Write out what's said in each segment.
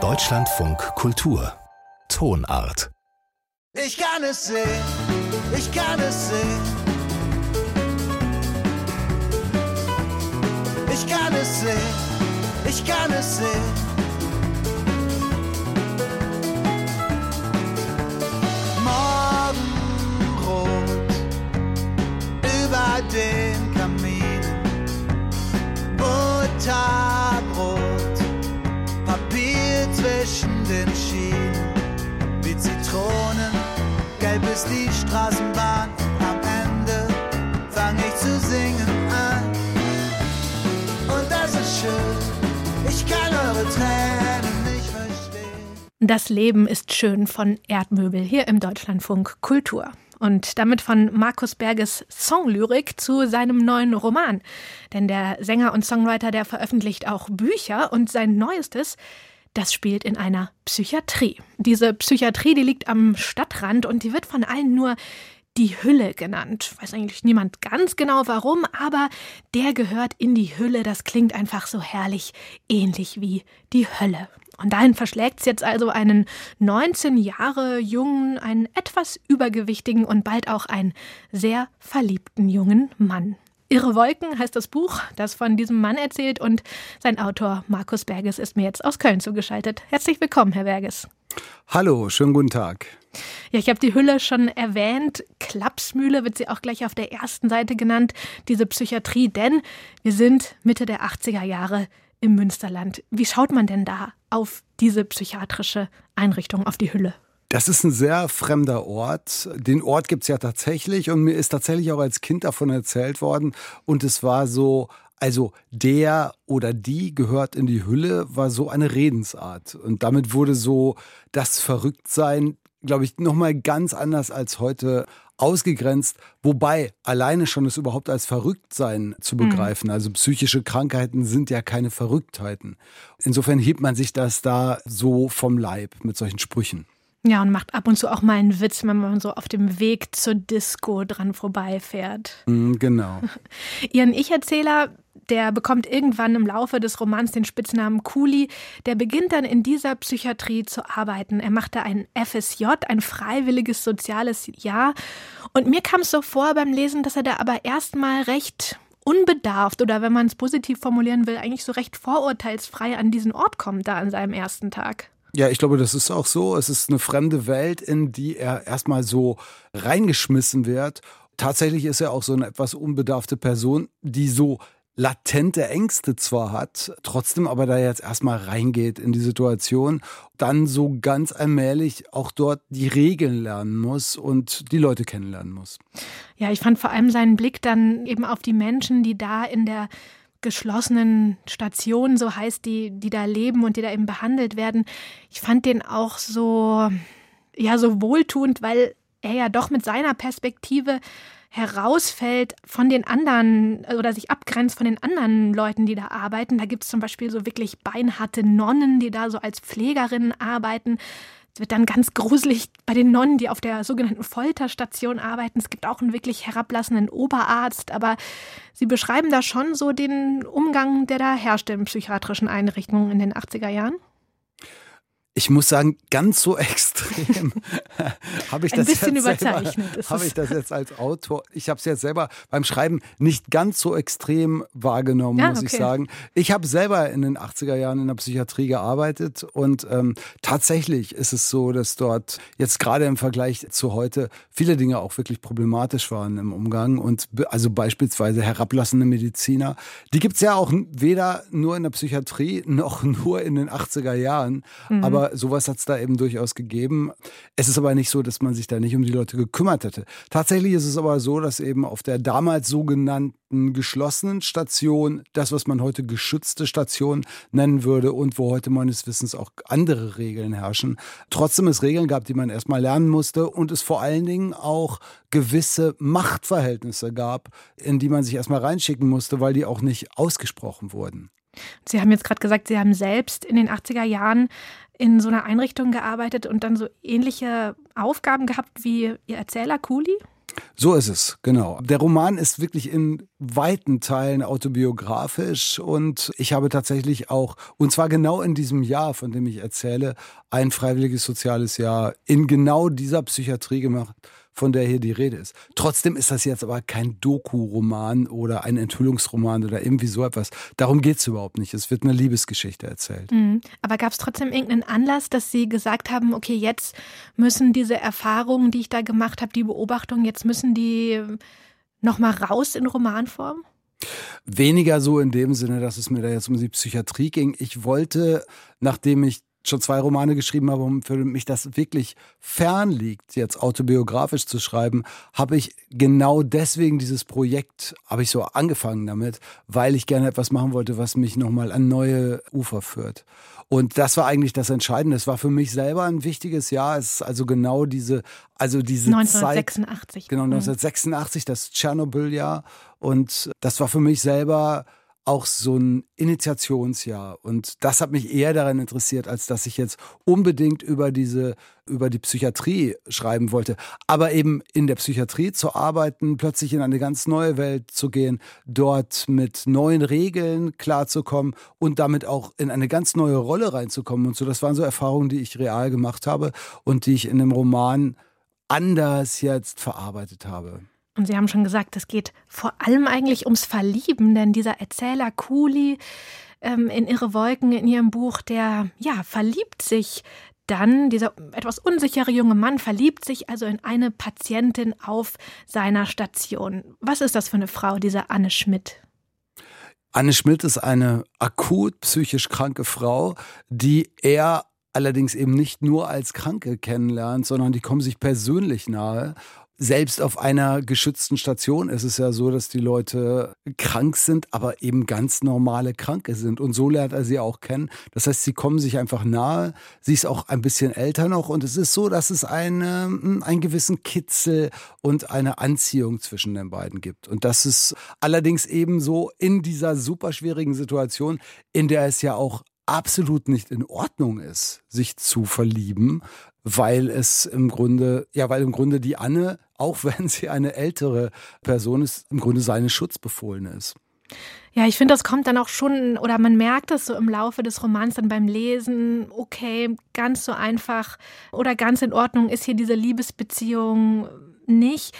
Deutschlandfunk Kultur Tonart Ich kann es sehen, ich kann es sehen. Ich kann es sehen, ich kann es sehen. Morgenrot über den ist die Straßenbahn. Am Ende fang ich zu singen an. Und das ist schön, ich kann eure Tränen nicht verstehen. Das Leben ist schön von Erdmöbel hier im Deutschlandfunk Kultur. Und damit von Markus Berges Songlyrik zu seinem neuen Roman. Denn der Sänger und Songwriter, der veröffentlicht auch Bücher und sein neuestes, das spielt in einer Psychiatrie. Diese Psychiatrie, die liegt am Stadtrand und die wird von allen nur die Hülle genannt. Weiß eigentlich niemand ganz genau warum, aber der gehört in die Hülle. Das klingt einfach so herrlich ähnlich wie die Hölle. Und dahin verschlägt es jetzt also einen 19 Jahre jungen, einen etwas übergewichtigen und bald auch einen sehr verliebten jungen Mann. Irre Wolken heißt das Buch, das von diesem Mann erzählt und sein Autor Markus Berges ist mir jetzt aus Köln zugeschaltet. Herzlich willkommen, Herr Berges. Hallo, schönen guten Tag. Ja, ich habe die Hülle schon erwähnt. Klapsmühle wird sie auch gleich auf der ersten Seite genannt, diese Psychiatrie, denn wir sind Mitte der 80er Jahre im Münsterland. Wie schaut man denn da auf diese psychiatrische Einrichtung, auf die Hülle? Das ist ein sehr fremder Ort. Den Ort gibt es ja tatsächlich und mir ist tatsächlich auch als Kind davon erzählt worden. Und es war so, also der oder die gehört in die Hülle, war so eine Redensart. Und damit wurde so das Verrücktsein, glaube ich, nochmal ganz anders als heute ausgegrenzt, wobei alleine schon es überhaupt als Verrücktsein zu begreifen, also psychische Krankheiten sind ja keine Verrücktheiten. Insofern hebt man sich das da so vom Leib mit solchen Sprüchen. Ja, und macht ab und zu auch mal einen Witz, wenn man so auf dem Weg zur Disco dran vorbeifährt. Mm, Genau. Ihren Ich-Erzähler, der bekommt irgendwann im Laufe des Romans den Spitznamen Kuli. Der beginnt dann in dieser Psychiatrie zu arbeiten. Er macht da ein FSJ, ein freiwilliges soziales Jahr. Und mir kam es so vor beim Lesen, dass er da aber erstmal recht unbedarft oder wenn man es positiv formulieren will, eigentlich so recht vorurteilsfrei an diesen Ort kommt, da an seinem ersten Tag. Ja, ich glaube, das ist auch so. Es ist eine fremde Welt, in die er erstmal so reingeschmissen wird. Tatsächlich ist er auch so eine etwas unbedarfte Person, die so latente Ängste zwar hat, trotzdem aber da jetzt erstmal reingeht in die Situation, dann so ganz allmählich auch dort die Regeln lernen muss und die Leute kennenlernen muss. Ja, ich fand vor allem seinen Blick dann eben auf die Menschen, die da in der geschlossenen Station, so heißt die, die da leben und die da eben behandelt werden. Ich fand den auch so, ja, so wohltuend, weil er ja doch mit seiner Perspektive herausfällt von den anderen oder sich abgrenzt von den anderen Leuten, die da arbeiten. Da gibt es zum Beispiel so wirklich beinharte Nonnen, die da so als Pflegerinnen arbeiten. Es wird dann ganz gruselig bei den Nonnen, die auf der sogenannten Folterstation arbeiten. Es gibt auch einen wirklich herablassenden Oberarzt, aber sie beschreiben da schon so den Umgang, der da herrschte in psychiatrischen Einrichtungen in den 80er Jahren. Ich muss sagen, ganz so extrem habe ich Ein das bisschen jetzt überzeichnet habe ich das jetzt als Autor, ich habe es jetzt selber beim Schreiben nicht ganz so extrem wahrgenommen, Ja, muss ich okay. sagen. Ich habe selber in den 80er Jahren in der Psychiatrie gearbeitet und ähm, tatsächlich ist es so, dass dort jetzt gerade im Vergleich zu heute viele Dinge auch wirklich problematisch waren im Umgang und also beispielsweise herablassende Mediziner, die gibt es ja auch weder nur in der Psychiatrie noch nur in den 80er Jahren, aber sowas hat es da eben durchaus gegeben. Es ist aber nicht so, dass man sich da nicht um die Leute gekümmert hätte. Tatsächlich ist es aber so, dass eben auf der damals sogenannten geschlossenen Station, das, was man heute geschützte Station nennen würde und wo heute meines Wissens auch andere Regeln herrschen, trotzdem es Regeln gab, die man erstmal lernen musste und es vor allen Dingen auch gewisse Machtverhältnisse gab, in die man sich erstmal reinschicken musste, weil die auch nicht ausgesprochen wurden. Sie haben jetzt gerade gesagt, Sie haben selbst in den 80er Jahren in so einer Einrichtung gearbeitet und dann so ähnliche Aufgaben gehabt wie Ihr Erzähler Kuli? So ist es, genau. Der Roman ist wirklich in weiten Teilen autobiografisch und ich habe tatsächlich auch, und zwar genau in diesem Jahr, von dem ich erzähle, ein freiwilliges soziales Jahr in genau dieser Psychiatrie gemacht von der hier die Rede ist. Trotzdem ist das jetzt aber kein Doku-Roman oder ein Enthüllungsroman oder irgendwie so etwas. Darum geht es überhaupt nicht. Es wird eine Liebesgeschichte erzählt. Mhm. Aber gab es trotzdem irgendeinen Anlass, dass Sie gesagt haben, okay, jetzt müssen diese Erfahrungen, die ich da gemacht habe, die Beobachtungen, jetzt müssen die nochmal raus in Romanform? Weniger so in dem Sinne, dass es mir da jetzt um die Psychiatrie ging. Ich wollte, nachdem ich schon zwei Romane geschrieben habe und für mich das wirklich fern liegt, jetzt autobiografisch zu schreiben, habe ich genau deswegen dieses Projekt, habe ich so angefangen damit, weil ich gerne etwas machen wollte, was mich nochmal an neue Ufer führt. Und das war eigentlich das Entscheidende. Es war für mich selber ein wichtiges Jahr. Es ist also genau diese, also diese 1986. Zeit. Genau, 1986, das Tschernobyl-Jahr. Und das war für mich selber auch so ein Initiationsjahr. Und das hat mich eher daran interessiert, als dass ich jetzt unbedingt über diese, über die Psychiatrie schreiben wollte. Aber eben in der Psychiatrie zu arbeiten, plötzlich in eine ganz neue Welt zu gehen, dort mit neuen Regeln klarzukommen und damit auch in eine ganz neue Rolle reinzukommen und so. Das waren so Erfahrungen, die ich real gemacht habe und die ich in dem Roman anders jetzt verarbeitet habe. Und Sie haben schon gesagt, es geht vor allem eigentlich ums Verlieben, denn dieser Erzähler Kuli ähm, in Ihre Wolken in Ihrem Buch, der ja verliebt sich dann, dieser etwas unsichere junge Mann verliebt sich also in eine Patientin auf seiner Station. Was ist das für eine Frau, diese Anne Schmidt? Anne Schmidt ist eine akut psychisch kranke Frau, die er allerdings eben nicht nur als Kranke kennenlernt, sondern die kommen sich persönlich nahe selbst auf einer geschützten Station ist es ja so, dass die Leute krank sind, aber eben ganz normale Kranke sind. Und so lernt er sie auch kennen. Das heißt, sie kommen sich einfach nahe. Sie ist auch ein bisschen älter noch. Und es ist so, dass es eine, hm, einen gewissen Kitzel und eine Anziehung zwischen den beiden gibt. Und das ist allerdings eben so in dieser super schwierigen Situation, in der es ja auch absolut nicht in Ordnung ist, sich zu verlieben, weil es im Grunde, ja, weil im Grunde die Anne, auch wenn sie eine ältere Person ist, im Grunde seine Schutzbefohlene ist. Ja, ich finde, das kommt dann auch schon, oder man merkt es so im Laufe des Romans dann beim Lesen, okay, ganz so einfach oder ganz in Ordnung ist hier diese Liebesbeziehung nicht.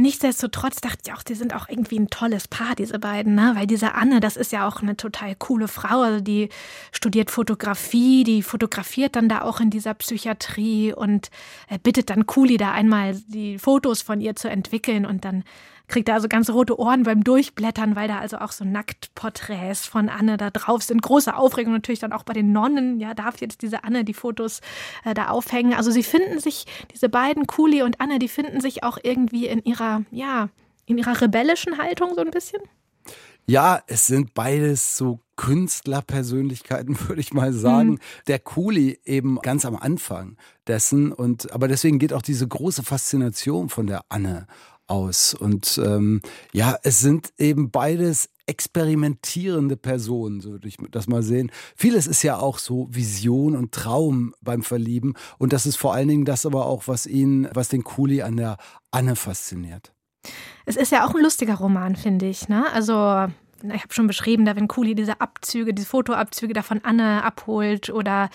Nichtsdestotrotz dachte ich auch, die sind auch irgendwie ein tolles Paar, diese beiden, ne? Weil diese Anne, das ist ja auch eine total coole Frau. Also die studiert Fotografie, die fotografiert dann da auch in dieser Psychiatrie und äh, bittet dann Kuli da einmal die Fotos von ihr zu entwickeln und dann kriegt er also ganz rote Ohren beim Durchblättern, weil da also auch so Nacktporträts von Anne da drauf sind. Große Aufregung natürlich dann auch bei den Nonnen. Ja, darf jetzt diese Anne die Fotos äh, da aufhängen? Also sie finden sich, diese beiden, Kuli und Anne, die finden sich auch irgendwie in ihrer, ja, in ihrer rebellischen Haltung so ein bisschen. Ja, es sind beides so Künstlerpersönlichkeiten, würde ich mal sagen. Mhm. Der Kuli eben ganz am Anfang dessen und aber deswegen geht auch diese große Faszination von der Anne aus. Und ähm, ja, es sind eben beides experimentierende Personen, so würde ich das mal sehen. Vieles ist ja auch so Vision und Traum beim Verlieben. Und das ist vor allen Dingen das aber auch, was ihn, was den Kuli an der Anne fasziniert. Es ist ja auch ein lustiger Roman, finde ich. Ne? Also ich habe schon beschrieben, da wenn Kuli diese Abzüge, diese Fotoabzüge da von Anne abholt oder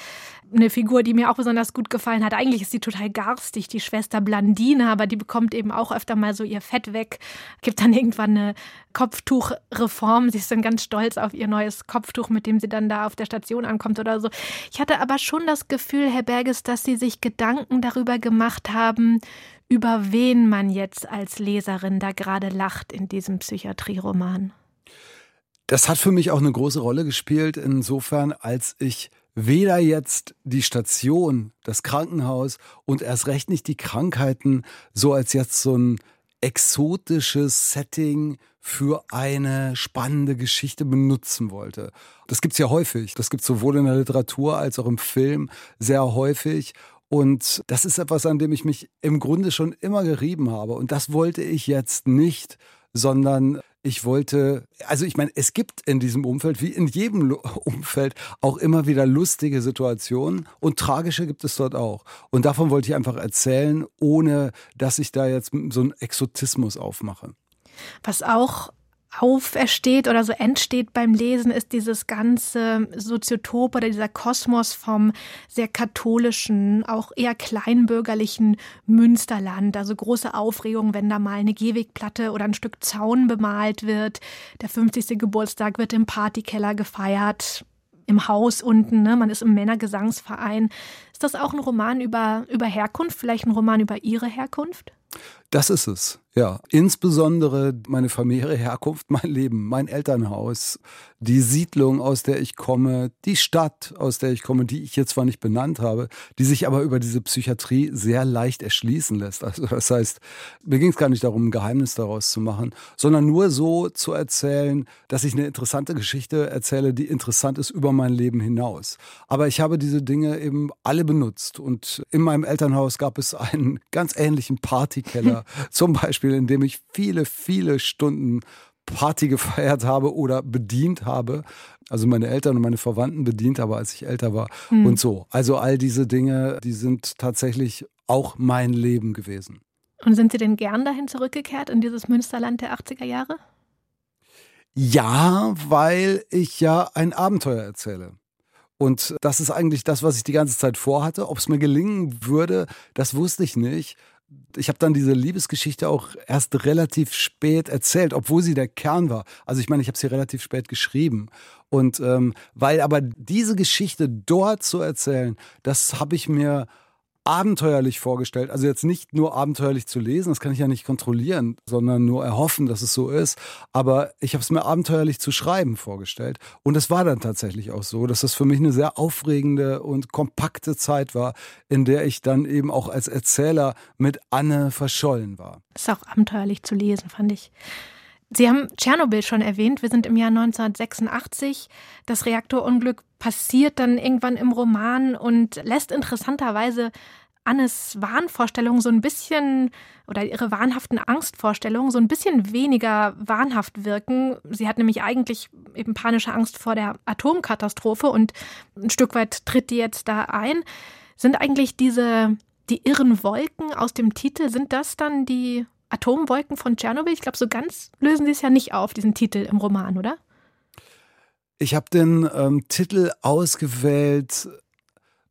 eine Figur, die mir auch besonders gut gefallen hat. Eigentlich ist sie total garstig, die Schwester Blandine, aber die bekommt eben auch öfter mal so ihr Fett weg. Gibt dann irgendwann eine Kopftuchreform. Sie ist dann ganz stolz auf ihr neues Kopftuch, mit dem sie dann da auf der Station ankommt oder so. Ich hatte aber schon das Gefühl, Herr Berges, dass Sie sich Gedanken darüber gemacht haben, über wen man jetzt als Leserin da gerade lacht in diesem Psychiatrieroman. Das hat für mich auch eine große Rolle gespielt, insofern, als ich weder jetzt die Station, das Krankenhaus und erst recht nicht die Krankheiten so als jetzt so ein exotisches Setting für eine spannende Geschichte benutzen wollte. Das gibt's ja häufig. Das gibt's sowohl in der Literatur als auch im Film sehr häufig. Und das ist etwas, an dem ich mich im Grunde schon immer gerieben habe. Und das wollte ich jetzt nicht, sondern ich wollte, also ich meine, es gibt in diesem Umfeld, wie in jedem Umfeld, auch immer wieder lustige Situationen und tragische gibt es dort auch. Und davon wollte ich einfach erzählen, ohne dass ich da jetzt so einen Exotismus aufmache. Was auch aufersteht oder so entsteht beim Lesen, ist dieses ganze Soziotop oder dieser Kosmos vom sehr katholischen, auch eher kleinbürgerlichen Münsterland. Also große Aufregung, wenn da mal eine Gehwegplatte oder ein Stück Zaun bemalt wird. Der 50. Geburtstag wird im Partykeller gefeiert im Haus unten, ne? man ist im Männergesangsverein. Ist das auch ein Roman über, über Herkunft, vielleicht ein Roman über Ihre Herkunft? Das ist es. Ja, insbesondere meine familiäre Herkunft, mein Leben, mein Elternhaus, die Siedlung, aus der ich komme, die Stadt, aus der ich komme, die ich jetzt zwar nicht benannt habe, die sich aber über diese Psychiatrie sehr leicht erschließen lässt. Also das heißt, mir ging es gar nicht darum, ein Geheimnis daraus zu machen, sondern nur so zu erzählen, dass ich eine interessante Geschichte erzähle, die interessant ist über mein Leben hinaus. Aber ich habe diese Dinge eben alle benutzt und in meinem Elternhaus gab es einen ganz ähnlichen Partykeller, zum Beispiel Beispiel, in dem ich viele, viele Stunden Party gefeiert habe oder bedient habe. Also meine Eltern und meine Verwandten bedient habe, als ich älter war mhm. und so. Also all diese Dinge, die sind tatsächlich auch mein Leben gewesen. Und sind Sie denn gern dahin zurückgekehrt in dieses Münsterland der 80er Jahre? Ja, weil ich ja ein Abenteuer erzähle. Und das ist eigentlich das, was ich die ganze Zeit vorhatte. Ob es mir gelingen würde, das wusste ich nicht ich habe dann diese Liebesgeschichte auch erst relativ spät erzählt, obwohl sie der Kern war. Also ich meine, ich habe sie relativ spät geschrieben. Und ähm, weil aber diese Geschichte dort zu erzählen, das habe ich mir abenteuerlich vorgestellt. Also jetzt nicht nur abenteuerlich zu lesen, das kann ich ja nicht kontrollieren, sondern nur erhoffen, dass es so ist. Aber ich habe es mir abenteuerlich zu schreiben vorgestellt. Und es war dann tatsächlich auch so, dass das für mich eine sehr aufregende und kompakte Zeit war, in der ich dann eben auch als Erzähler mit Anne verschollen war. Das ist auch abenteuerlich zu lesen, fand ich. Sie haben Tschernobyl schon erwähnt. Wir sind im Jahr 1986. Das Reaktorunglück passiert dann irgendwann im Roman und lässt interessanterweise Annes Wahnvorstellungen so ein bisschen oder ihre wahnhaften Angstvorstellungen so ein bisschen weniger wahnhaft wirken. Sie hat nämlich eigentlich eben panische Angst vor der Atomkatastrophe und ein Stück weit tritt die jetzt da ein. Sind eigentlich diese die irren Wolken aus dem Titel, sind das dann die Atomwolken von Tschernobyl? Ich glaube, so ganz lösen sie es ja nicht auf, diesen Titel im Roman, oder? Ich habe den ähm, Titel ausgewählt,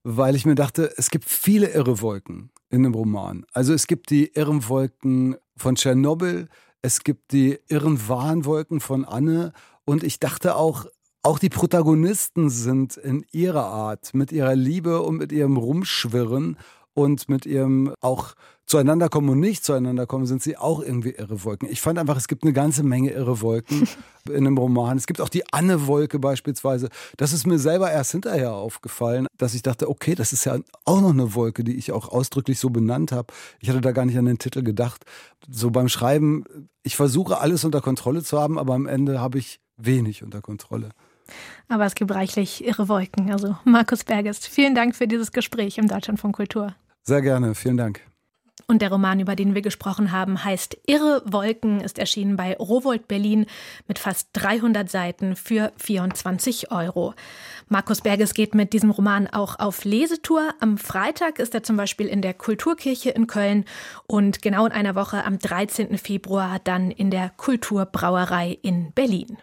weil ich mir dachte, es gibt viele irre Wolken in dem Roman. Also es gibt die irren Wolken von Tschernobyl, es gibt die irren Warnwolken von Anne und ich dachte auch, auch die Protagonisten sind in ihrer Art, mit ihrer Liebe und mit ihrem Rumschwirren und mit ihrem auch zueinander kommen und nicht zueinander kommen, sind sie auch irgendwie irre Wolken. Ich fand einfach, es gibt eine ganze Menge irre Wolken in einem Roman. Es gibt auch die Anne-Wolke beispielsweise. Das ist mir selber erst hinterher aufgefallen, dass ich dachte, okay, das ist ja auch noch eine Wolke, die ich auch ausdrücklich so benannt habe. Ich hatte da gar nicht an den Titel gedacht. So beim Schreiben, ich versuche alles unter Kontrolle zu haben, aber am Ende habe ich wenig unter Kontrolle. Aber es gibt reichlich irre Wolken. Also Markus Bergest, vielen Dank für dieses Gespräch im Deutschland von Kultur. Sehr gerne, vielen Dank. Und der Roman, über den wir gesprochen haben, heißt Irre Wolken, ist erschienen bei Rowold Berlin mit fast 300 Seiten für 24 Euro. Markus Berges geht mit diesem Roman auch auf Lesetour. Am Freitag ist er zum Beispiel in der Kulturkirche in Köln und genau in einer Woche am 13. Februar dann in der Kulturbrauerei in Berlin.